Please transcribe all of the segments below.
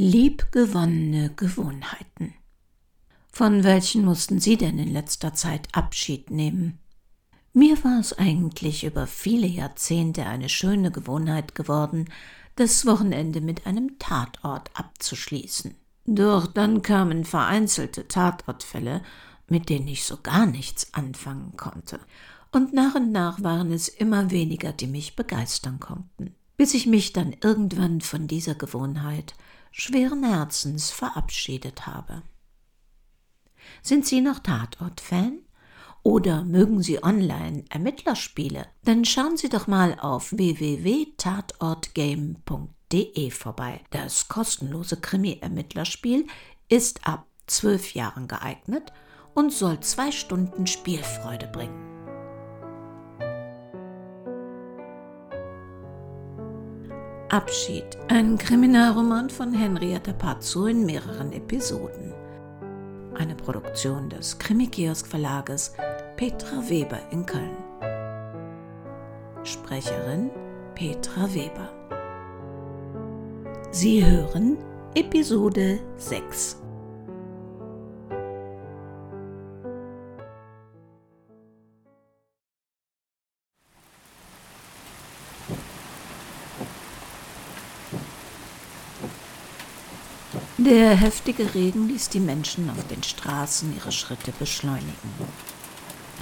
Liebgewonnene Gewohnheiten. Von welchen mussten Sie denn in letzter Zeit Abschied nehmen? Mir war es eigentlich über viele Jahrzehnte eine schöne Gewohnheit geworden, das Wochenende mit einem Tatort abzuschließen. Doch dann kamen vereinzelte Tatortfälle, mit denen ich so gar nichts anfangen konnte. Und nach und nach waren es immer weniger, die mich begeistern konnten, bis ich mich dann irgendwann von dieser Gewohnheit schweren Herzens verabschiedet habe. Sind Sie noch Tatort-Fan? Oder mögen Sie online Ermittlerspiele? Dann schauen Sie doch mal auf www.tatortgame.de vorbei. Das kostenlose Krimi-Ermittlerspiel ist ab zwölf Jahren geeignet und soll zwei Stunden Spielfreude bringen. Abschied, ein Kriminalroman von Henrietta Pazzo in mehreren Episoden. Eine Produktion des Krimi-Kiosk Verlages Petra Weber in Köln. Sprecherin Petra Weber. Sie hören Episode 6. Der heftige Regen ließ die Menschen auf den Straßen ihre Schritte beschleunigen.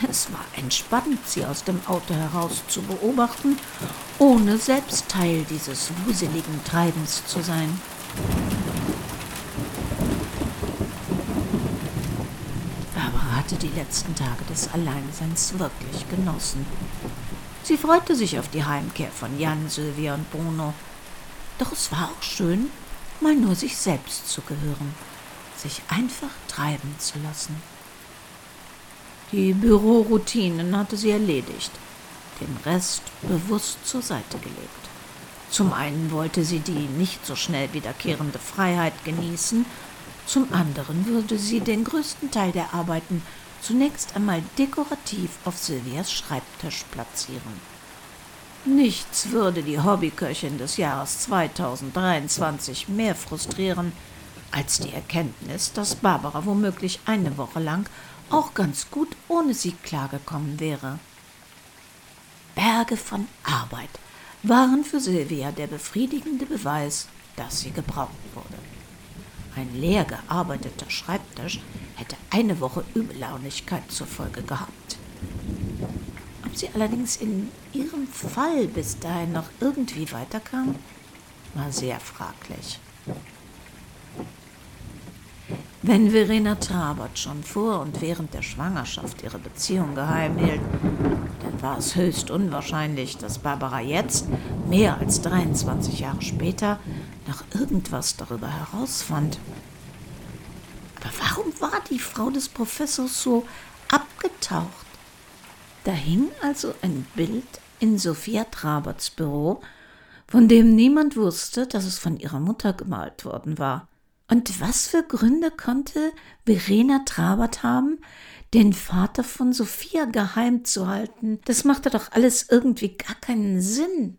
Es war entspannend, sie aus dem Auto heraus zu beobachten, ohne selbst Teil dieses wuseligen Treibens zu sein. Barbara hatte die letzten Tage des Alleinseins wirklich genossen. Sie freute sich auf die Heimkehr von Jan, Sylvia und Bruno. Doch es war auch schön, mal nur sich selbst zu gehören, sich einfach treiben zu lassen. Die Büroroutinen hatte sie erledigt, den Rest bewusst zur Seite gelegt. Zum einen wollte sie die nicht so schnell wiederkehrende Freiheit genießen, zum anderen würde sie den größten Teil der Arbeiten zunächst einmal dekorativ auf Silvias Schreibtisch platzieren. Nichts würde die Hobbyköchin des Jahres 2023 mehr frustrieren als die Erkenntnis, dass Barbara womöglich eine Woche lang auch ganz gut ohne sie klargekommen wäre. Berge von Arbeit waren für Silvia der befriedigende Beweis, dass sie gebraucht wurde. Ein leer gearbeiteter Schreibtisch hätte eine Woche Übellaunigkeit zur Folge gehabt sie allerdings in ihrem Fall bis dahin noch irgendwie weiterkam, war sehr fraglich. Wenn Verena Trabert schon vor und während der Schwangerschaft ihre Beziehung geheim hielt, dann war es höchst unwahrscheinlich, dass Barbara jetzt, mehr als 23 Jahre später, noch irgendwas darüber herausfand. Aber warum war die Frau des Professors so abgetaucht? Da hing also ein Bild in Sophia Traberts Büro, von dem niemand wusste, dass es von ihrer Mutter gemalt worden war. Und was für Gründe konnte Verena Trabert haben, den Vater von Sophia geheim zu halten? Das machte doch alles irgendwie gar keinen Sinn.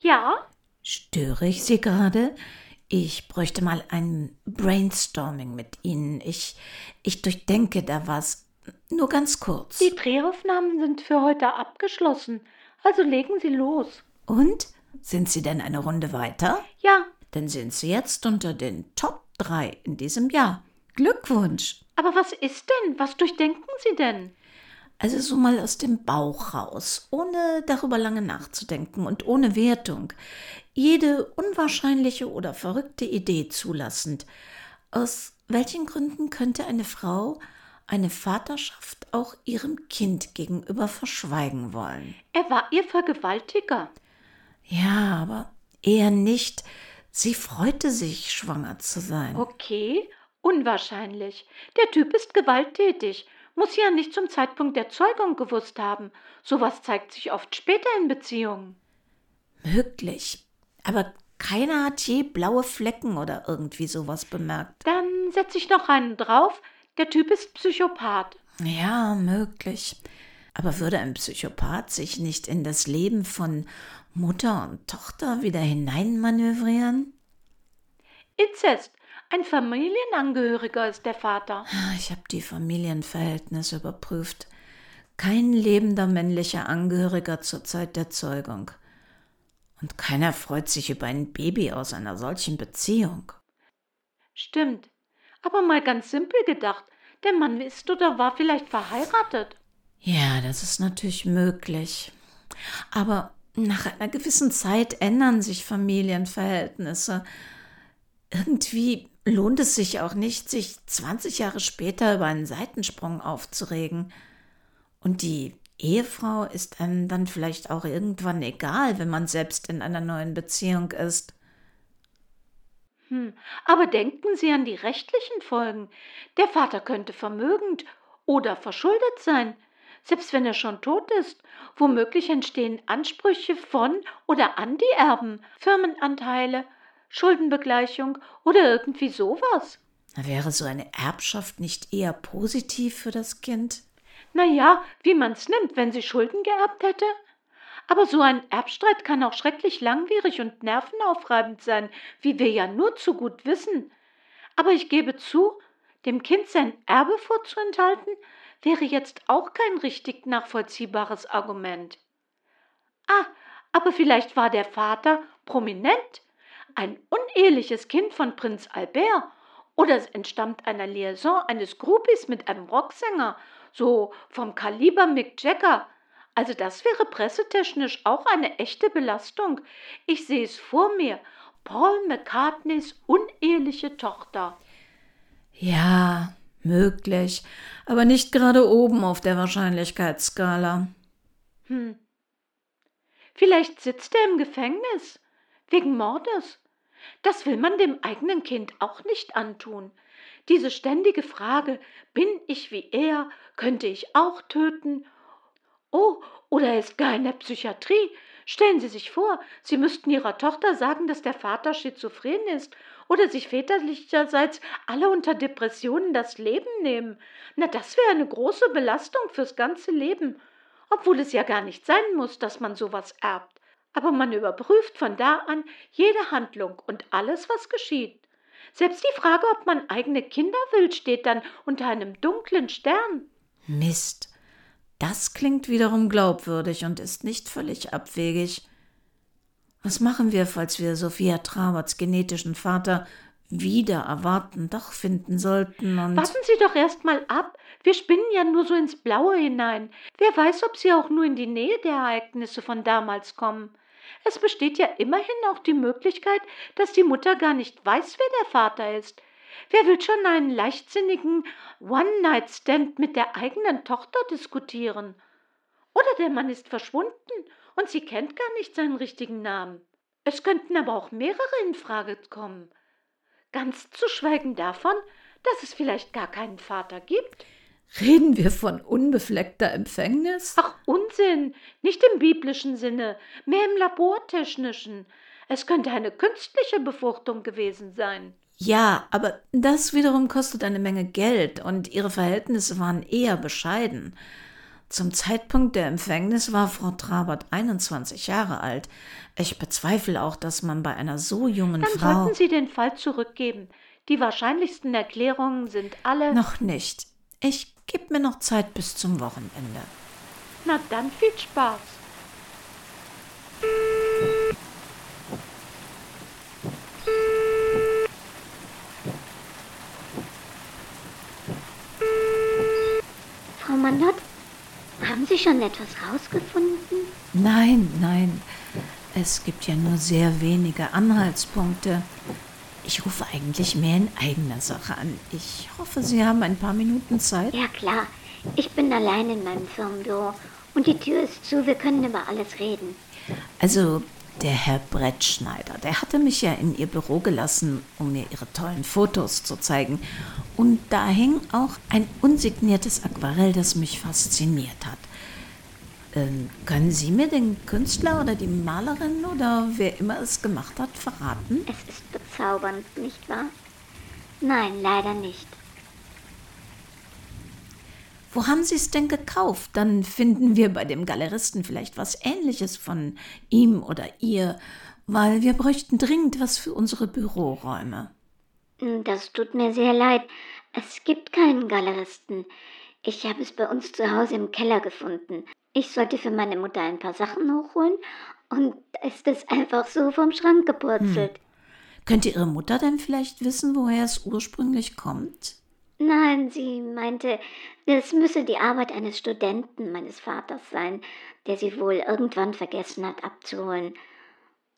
Ja? Störe ich Sie gerade? Ich bräuchte mal ein Brainstorming mit Ihnen. Ich, ich durchdenke da was. Nur ganz kurz. Die Drehaufnahmen sind für heute abgeschlossen. Also legen Sie los. Und? Sind Sie denn eine Runde weiter? Ja. Dann sind Sie jetzt unter den Top 3 in diesem Jahr. Glückwunsch. Aber was ist denn? Was durchdenken Sie denn? Also so mal aus dem Bauch raus, ohne darüber lange nachzudenken und ohne Wertung jede unwahrscheinliche oder verrückte Idee zulassend. Aus welchen Gründen könnte eine Frau eine Vaterschaft auch ihrem Kind gegenüber verschweigen wollen? Er war ihr Vergewaltiger. Ja, aber eher nicht. Sie freute sich, schwanger zu sein. Okay, unwahrscheinlich. Der Typ ist gewalttätig. Muss ja nicht zum Zeitpunkt der Zeugung gewusst haben. Sowas zeigt sich oft später in Beziehungen. Möglich. Aber keiner hat je blaue Flecken oder irgendwie sowas bemerkt. Dann setze ich noch einen drauf. Der Typ ist Psychopath. Ja, möglich. Aber würde ein Psychopath sich nicht in das Leben von Mutter und Tochter wieder hineinmanövrieren? Inzest. Ein Familienangehöriger ist der Vater. Ah, ich habe die Familienverhältnisse überprüft. Kein lebender männlicher Angehöriger zur Zeit der Zeugung. Und keiner freut sich über ein Baby aus einer solchen Beziehung. Stimmt. Aber mal ganz simpel gedacht, der Mann ist oder war vielleicht verheiratet. Ja, das ist natürlich möglich. Aber nach einer gewissen Zeit ändern sich Familienverhältnisse. Irgendwie lohnt es sich auch nicht, sich 20 Jahre später über einen Seitensprung aufzuregen. Und die Ehefrau ist einem dann vielleicht auch irgendwann egal, wenn man selbst in einer neuen Beziehung ist. Hm, aber denken Sie an die rechtlichen Folgen. Der Vater könnte vermögend oder verschuldet sein, selbst wenn er schon tot ist. Womöglich entstehen Ansprüche von oder an die Erben, Firmenanteile, Schuldenbegleichung oder irgendwie sowas. Wäre so eine Erbschaft nicht eher positiv für das Kind? Na ja, wie man's nimmt, wenn sie Schulden geerbt hätte. Aber so ein Erbstreit kann auch schrecklich langwierig und nervenaufreibend sein, wie wir ja nur zu gut wissen. Aber ich gebe zu, dem Kind sein Erbe vorzuenthalten, wäre jetzt auch kein richtig nachvollziehbares Argument. Ah, aber vielleicht war der Vater prominent, ein uneheliches Kind von Prinz Albert, oder es entstammt einer Liaison eines Groupies mit einem Rocksänger, so vom Kaliber Mick Jagger, also das wäre pressetechnisch auch eine echte Belastung. Ich sehe es vor mir. Paul McCartneys uneheliche Tochter. Ja, möglich, aber nicht gerade oben auf der Wahrscheinlichkeitsskala. Hm. Vielleicht sitzt er im Gefängnis. Wegen Mordes. Das will man dem eigenen Kind auch nicht antun. Diese ständige Frage, bin ich wie er, könnte ich auch töten Oh, oder er ist gar in der Psychiatrie. Stellen Sie sich vor, Sie müssten Ihrer Tochter sagen, dass der Vater schizophren ist oder sich väterlicherseits alle unter Depressionen das Leben nehmen. Na, das wäre eine große Belastung fürs ganze Leben. Obwohl es ja gar nicht sein muss, dass man sowas erbt. Aber man überprüft von da an jede Handlung und alles, was geschieht. Selbst die Frage, ob man eigene Kinder will, steht dann unter einem dunklen Stern. Mist. Das klingt wiederum glaubwürdig und ist nicht völlig abwegig. Was machen wir, falls wir Sophia Traberts genetischen Vater wieder erwarten, doch finden sollten und. Warten Sie doch erst mal ab. Wir spinnen ja nur so ins Blaue hinein. Wer weiß, ob Sie auch nur in die Nähe der Ereignisse von damals kommen. Es besteht ja immerhin auch die Möglichkeit, dass die Mutter gar nicht weiß, wer der Vater ist. Wer will schon einen leichtsinnigen One-Night-Stand mit der eigenen Tochter diskutieren? Oder der Mann ist verschwunden und sie kennt gar nicht seinen richtigen Namen. Es könnten aber auch mehrere in Frage kommen. Ganz zu schweigen davon, dass es vielleicht gar keinen Vater gibt. Reden wir von unbefleckter Empfängnis? Ach, Unsinn, nicht im biblischen Sinne, mehr im labortechnischen. Es könnte eine künstliche Befruchtung gewesen sein. Ja, aber das wiederum kostet eine Menge Geld und ihre Verhältnisse waren eher bescheiden. Zum Zeitpunkt der Empfängnis war Frau Trabert 21 Jahre alt. Ich bezweifle auch, dass man bei einer so jungen Dann Frau. sollten Sie den Fall zurückgeben. Die wahrscheinlichsten Erklärungen sind alle. Noch nicht. Ich gebe mir noch Zeit bis zum Wochenende. Na dann viel Spaß. Frau Manott, haben Sie schon etwas rausgefunden? Nein, nein. Es gibt ja nur sehr wenige Anhaltspunkte. Ich rufe eigentlich mehr in eigener Sache an. Ich hoffe, Sie haben ein paar Minuten Zeit. Ja, klar. Ich bin allein in meinem Firmenbüro und die Tür ist zu. Wir können über alles reden. Also, der Herr Brettschneider, der hatte mich ja in ihr Büro gelassen, um mir ihre tollen Fotos zu zeigen. Und da hing auch ein unsigniertes Aquarell, das mich fasziniert hat. Ähm, können Sie mir den Künstler oder die Malerin oder wer immer es gemacht hat verraten? Es ist bezaubernd, nicht wahr? Nein, leider nicht. Wo haben Sie es denn gekauft? Dann finden wir bei dem Galeristen vielleicht was Ähnliches von ihm oder ihr, weil wir bräuchten dringend was für unsere Büroräume. Das tut mir sehr leid. Es gibt keinen Galeristen. Ich habe es bei uns zu Hause im Keller gefunden. Ich sollte für meine Mutter ein paar Sachen hochholen und ist es einfach so vom Schrank gepurzelt. Hm. Könnte Ihre Mutter denn vielleicht wissen, woher es ursprünglich kommt? Nein, sie meinte, es müsse die Arbeit eines Studenten meines Vaters sein, der sie wohl irgendwann vergessen hat abzuholen.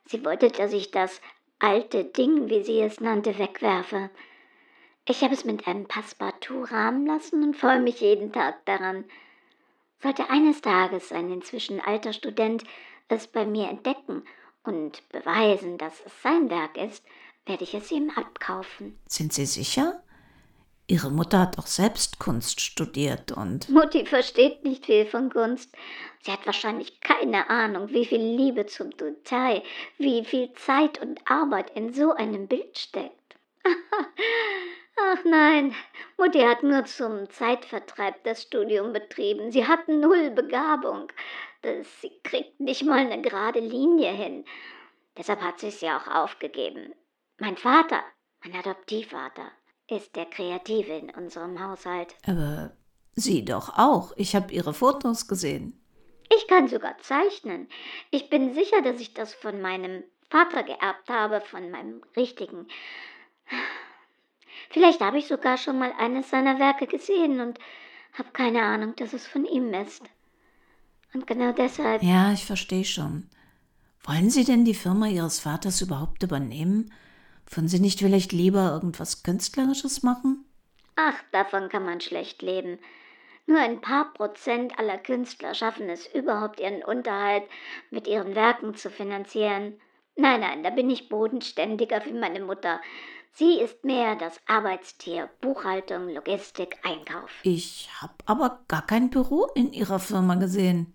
Sie wollte, dass ich das alte Ding, wie sie es nannte, wegwerfe. Ich habe es mit einem Passepartout rahmen lassen und freue mich jeden Tag daran. Sollte eines Tages ein inzwischen alter Student es bei mir entdecken und beweisen, dass es sein Werk ist, werde ich es ihm abkaufen. Sind Sie sicher? Ihre Mutter hat doch selbst Kunst studiert und. Mutti versteht nicht viel von Kunst. Sie hat wahrscheinlich keine Ahnung, wie viel Liebe zum Detail, wie viel Zeit und Arbeit in so einem Bild steckt. Ach nein, Mutti hat nur zum Zeitvertreib das Studium betrieben. Sie hat null Begabung. Sie kriegt nicht mal eine gerade Linie hin. Deshalb hat sie es ja auch aufgegeben. Mein Vater, mein Adoptivvater, ist der Kreative in unserem Haushalt. Aber Sie doch auch. Ich habe Ihre Fotos gesehen. Ich kann sogar zeichnen. Ich bin sicher, dass ich das von meinem Vater geerbt habe, von meinem richtigen. Vielleicht habe ich sogar schon mal eines seiner Werke gesehen und habe keine Ahnung, dass es von ihm ist. Und genau deshalb. Ja, ich verstehe schon. Wollen Sie denn die Firma Ihres Vaters überhaupt übernehmen? Würden Sie nicht vielleicht lieber irgendwas Künstlerisches machen? Ach, davon kann man schlecht leben. Nur ein paar Prozent aller Künstler schaffen es überhaupt, ihren Unterhalt mit ihren Werken zu finanzieren. Nein, nein, da bin ich bodenständiger wie meine Mutter. Sie ist mehr das Arbeitstier, Buchhaltung, Logistik, Einkauf. Ich habe aber gar kein Büro in Ihrer Firma gesehen.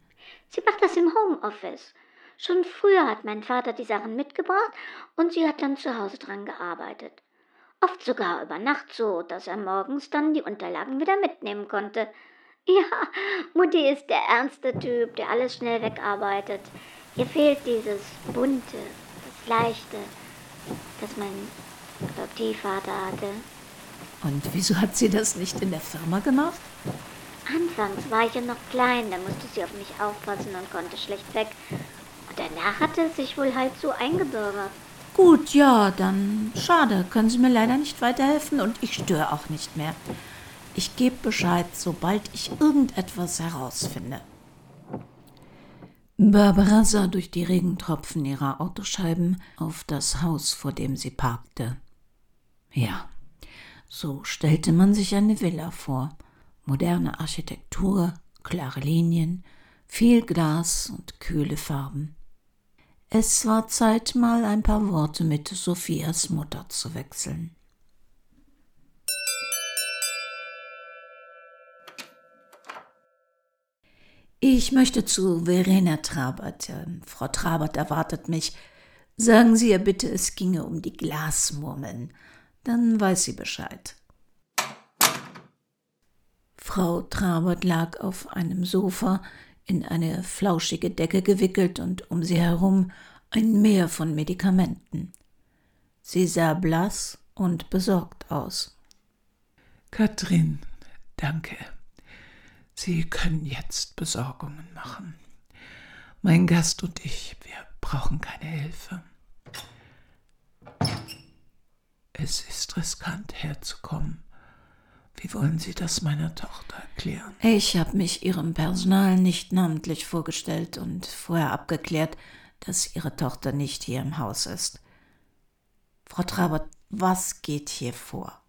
Sie macht das im Homeoffice. Schon früher hat mein Vater die Sachen mitgebracht und sie hat dann zu Hause dran gearbeitet. Oft sogar über Nacht so, dass er morgens dann die Unterlagen wieder mitnehmen konnte. Ja, Mutti ist der ernste Typ, der alles schnell wegarbeitet. Ihr fehlt dieses Bunte, das Leichte, das mein Adoptivvater hatte. Und wieso hat sie das nicht in der Firma gemacht? Anfangs war ich ja noch klein, da musste sie auf mich aufpassen und konnte schlecht weg. Und danach hatte es sich wohl halt so eingebürgert. Gut, ja, dann schade. Können Sie mir leider nicht weiterhelfen und ich störe auch nicht mehr. Ich gebe Bescheid, sobald ich irgendetwas herausfinde. Barbara sah durch die Regentropfen ihrer Autoscheiben auf das Haus, vor dem sie parkte. Ja, so stellte man sich eine Villa vor. Moderne Architektur, klare Linien, viel Glas und kühle Farben. Es war Zeit, mal ein paar Worte mit Sophias Mutter zu wechseln. Ich möchte zu Verena Trabert. Frau Trabert erwartet mich. Sagen Sie ihr bitte, es ginge um die Glasmurmeln. Dann weiß sie Bescheid. Frau Trabert lag auf einem Sofa, in eine flauschige Decke gewickelt und um sie herum ein Meer von Medikamenten. Sie sah blass und besorgt aus. Katrin, danke. Sie können jetzt Besorgungen machen. Mein Gast und ich, wir brauchen keine Hilfe. Es ist riskant herzukommen. Wie wollen Sie das meiner Tochter erklären? Ich habe mich Ihrem Personal nicht namentlich vorgestellt und vorher abgeklärt, dass Ihre Tochter nicht hier im Haus ist. Frau Trabert, was geht hier vor?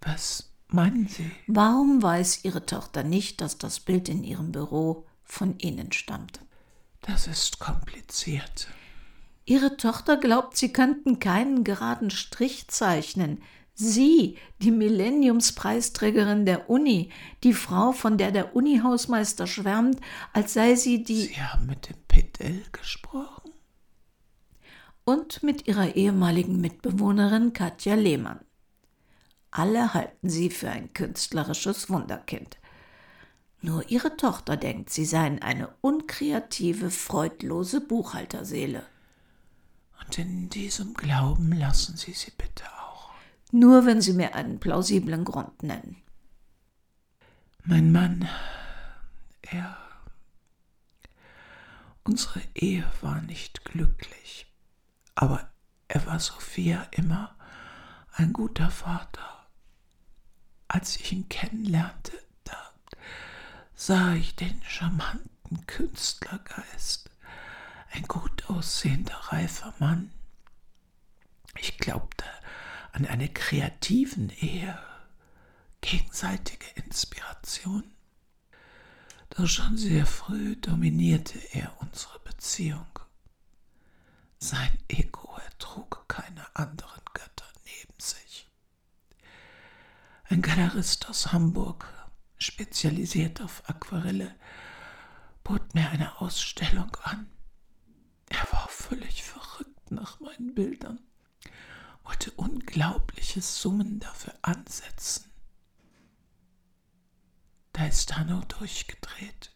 Was meinen Sie? Warum weiß Ihre Tochter nicht, dass das Bild in Ihrem Büro von Ihnen stammt? Das ist kompliziert. Ihre Tochter glaubt, Sie könnten keinen geraden Strich zeichnen. Sie, die Millenniumspreisträgerin der Uni, die Frau, von der der Unihausmeister schwärmt, als sei sie die. Sie haben mit dem Pedell gesprochen? Und mit ihrer ehemaligen Mitbewohnerin Katja Lehmann. Alle halten sie für ein künstlerisches Wunderkind. Nur ihre Tochter denkt, sie seien eine unkreative, freudlose Buchhalterseele. Und in diesem Glauben lassen Sie sie bitte auch. Nur wenn Sie mir einen plausiblen Grund nennen. Mein Mann, er. Unsere Ehe war nicht glücklich, aber er war Sophia immer ein guter Vater. Als ich ihn kennenlernte, da sah ich den charmanten Künstlergeist, ein gut aussehender, reifer Mann. Ich glaubte an eine kreativen Ehe, gegenseitige Inspiration. Doch schon sehr früh dominierte er unsere Beziehung. Sein Ego ertrug keine anderen Götter neben sich. Ein Galerist aus Hamburg, spezialisiert auf Aquarelle, bot mir eine Ausstellung an. Völlig verrückt nach meinen Bildern, wollte unglaubliche Summen dafür ansetzen. Da ist Hanno durchgedreht.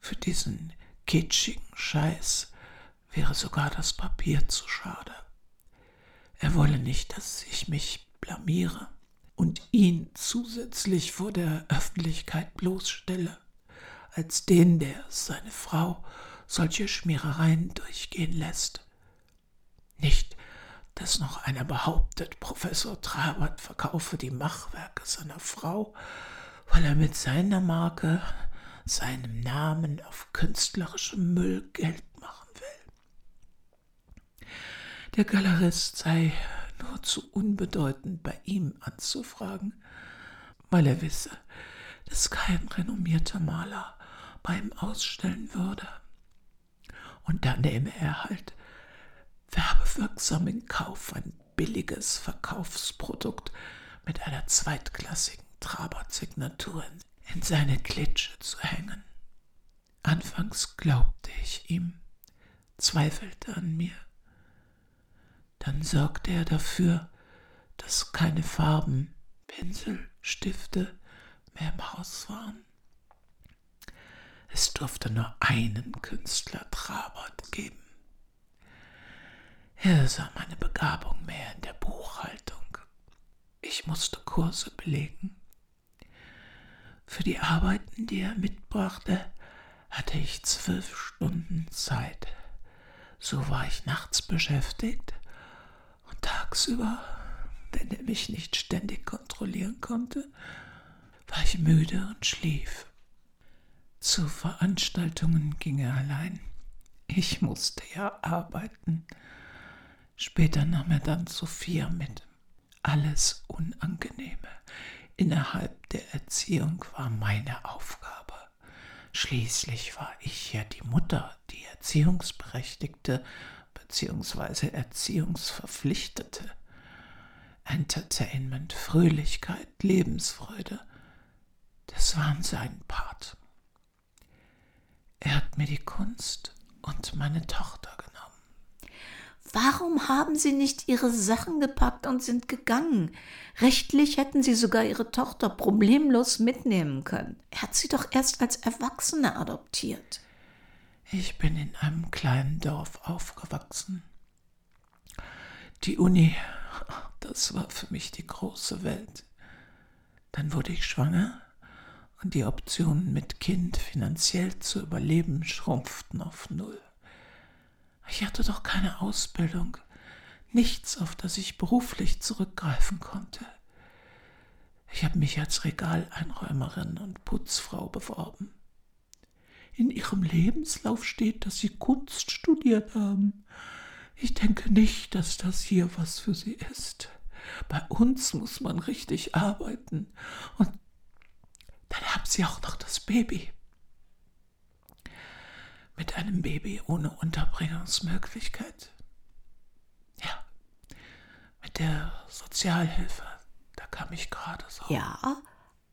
Für diesen kitschigen Scheiß wäre sogar das Papier zu schade. Er wolle nicht, dass ich mich blamiere und ihn zusätzlich vor der Öffentlichkeit bloßstelle, als den, der seine Frau solche Schmierereien durchgehen lässt. Nicht, dass noch einer behauptet, Professor Trabert verkaufe die Machwerke seiner Frau weil er mit seiner Marke, seinem Namen auf künstlerischem Müll Geld machen will. Der Galerist sei nur zu unbedeutend bei ihm anzufragen, weil er wisse, dass kein renommierter Maler bei ihm ausstellen würde. Und da nehme er halt werbewirksam in Kauf ein billiges Verkaufsprodukt mit einer zweitklassigen Trabert-Signaturen in seine Klitsche zu hängen. Anfangs glaubte ich ihm, zweifelte an mir. Dann sorgte er dafür, dass keine Farben, Pinsel, Stifte mehr im Haus waren. Es durfte nur einen Künstler Trabert geben. Er sah meine Begabung mehr in der Buchhaltung. Ich musste Kurse belegen. Für die Arbeiten, die er mitbrachte, hatte ich zwölf Stunden Zeit. So war ich nachts beschäftigt und tagsüber, wenn er mich nicht ständig kontrollieren konnte, war ich müde und schlief. Zu Veranstaltungen ging er allein. Ich musste ja arbeiten. Später nahm er dann Sophia mit. Alles Unangenehme innerhalb der Erziehung war meine Aufgabe. Schließlich war ich ja die Mutter, die Erziehungsberechtigte bzw. Erziehungsverpflichtete. Entertainment, Fröhlichkeit, Lebensfreude, das waren sein Part. Er hat mir die Kunst und meine Tochter genommen. Warum haben Sie nicht Ihre Sachen gepackt und sind gegangen? Rechtlich hätten Sie sogar Ihre Tochter problemlos mitnehmen können. Er hat sie doch erst als Erwachsene adoptiert. Ich bin in einem kleinen Dorf aufgewachsen. Die Uni, das war für mich die große Welt. Dann wurde ich schwanger und die Optionen mit Kind finanziell zu überleben schrumpften auf Null. Ich hatte doch keine Ausbildung, nichts, auf das ich beruflich zurückgreifen konnte. Ich habe mich als Regaleinräumerin und Putzfrau beworben. In ihrem Lebenslauf steht, dass sie Kunst studiert haben. Ich denke nicht, dass das hier was für sie ist. Bei uns muss man richtig arbeiten. Und dann haben sie auch noch das Baby mit einem Baby ohne Unterbringungsmöglichkeit. Ja, mit der Sozialhilfe, da kam ich gerade so. Ja,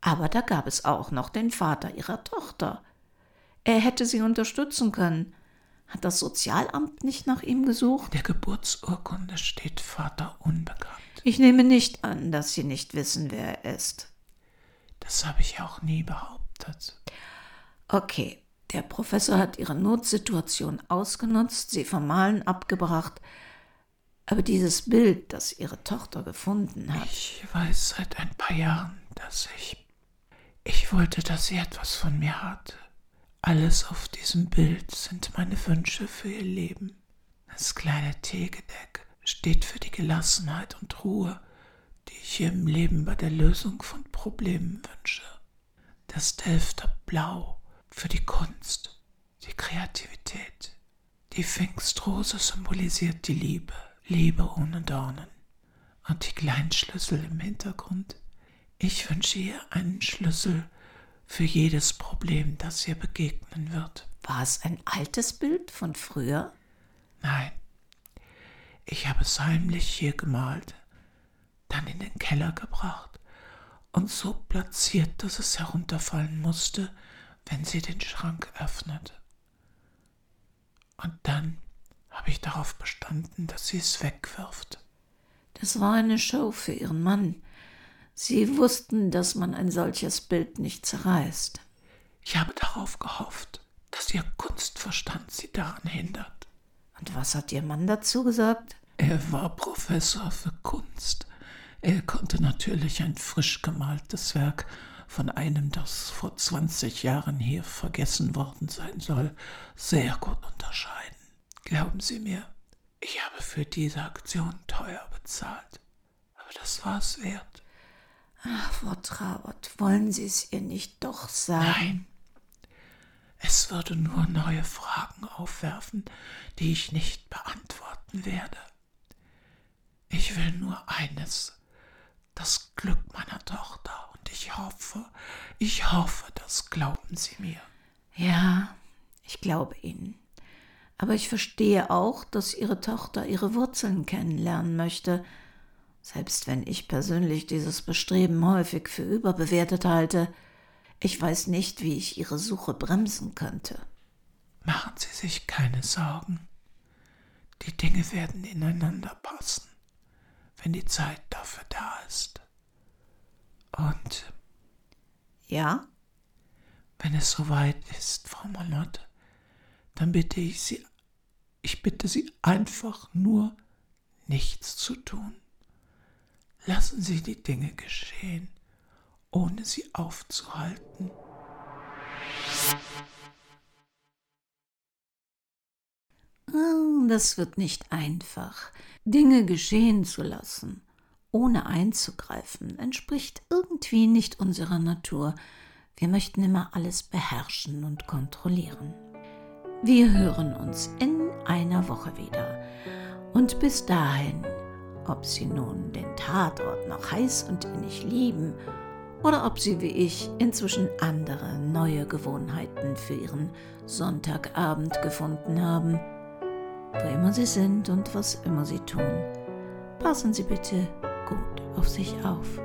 aber da gab es auch noch den Vater ihrer Tochter. Er hätte sie unterstützen können. Hat das Sozialamt nicht nach ihm gesucht? In der Geburtsurkunde steht Vater unbekannt. Ich nehme nicht an, dass Sie nicht wissen, wer er ist. Das habe ich auch nie behauptet. Okay, der Professor hat ihre Notsituation ausgenutzt, sie vom Malen abgebracht, aber dieses Bild, das ihre Tochter gefunden hat. Ich weiß seit ein paar Jahren, dass ich. Ich wollte, dass sie etwas von mir hatte. Alles auf diesem Bild sind meine Wünsche für ihr Leben. Das kleine Teegedeck steht für die Gelassenheit und Ruhe, die ich ihr im Leben bei der Lösung von Problemen wünsche. Das Delfter Blau für die Kunst, die Kreativität. Die Pfingstrose symbolisiert die Liebe. Liebe ohne Dornen. Und die kleinen Schlüssel im Hintergrund. Ich wünsche ihr einen Schlüssel für jedes Problem, das ihr begegnen wird. War es ein altes Bild von früher? Nein, ich habe es heimlich hier gemalt, dann in den Keller gebracht und so platziert, dass es herunterfallen musste, wenn sie den Schrank öffnete. Und dann habe ich darauf bestanden, dass sie es wegwirft. Das war eine Show für ihren Mann. Sie wussten, dass man ein solches Bild nicht zerreißt. Ich habe darauf gehofft, dass ihr Kunstverstand sie daran hindert. Und was hat Ihr Mann dazu gesagt? Er war Professor für Kunst. Er konnte natürlich ein frisch gemaltes Werk von einem, das vor 20 Jahren hier vergessen worden sein soll, sehr gut unterscheiden. Glauben Sie mir, ich habe für diese Aktion teuer bezahlt. Aber das war es wert. Ach, Frau Trabert, wollen Sie es ihr nicht doch sagen? Nein. Es würde nur neue Fragen aufwerfen, die ich nicht beantworten werde. Ich will nur eines, das Glück meiner Tochter, und ich hoffe, ich hoffe, das glauben Sie mir. Ja, ich glaube Ihnen. Aber ich verstehe auch, dass Ihre Tochter ihre Wurzeln kennenlernen möchte, selbst wenn ich persönlich dieses Bestreben häufig für überbewertet halte. Ich weiß nicht, wie ich Ihre Suche bremsen könnte. Machen Sie sich keine Sorgen. Die Dinge werden ineinander passen, wenn die Zeit dafür da ist. Und Ja? wenn es soweit ist, Frau Malotte, dann bitte ich Sie, ich bitte Sie einfach nur, nichts zu tun. Lassen Sie die Dinge geschehen, ohne sie aufzuhalten. Ah, Das wird nicht einfach. Dinge geschehen zu lassen, ohne einzugreifen, entspricht irgendwie nicht unserer Natur. Wir möchten immer alles beherrschen und kontrollieren. Wir hören uns in einer Woche wieder. Und bis dahin, ob Sie nun den Tatort noch heiß und innig lieben oder ob Sie wie ich inzwischen andere neue Gewohnheiten für Ihren Sonntagabend gefunden haben, wo immer Sie sind und was immer Sie tun, passen Sie bitte gut auf sich auf.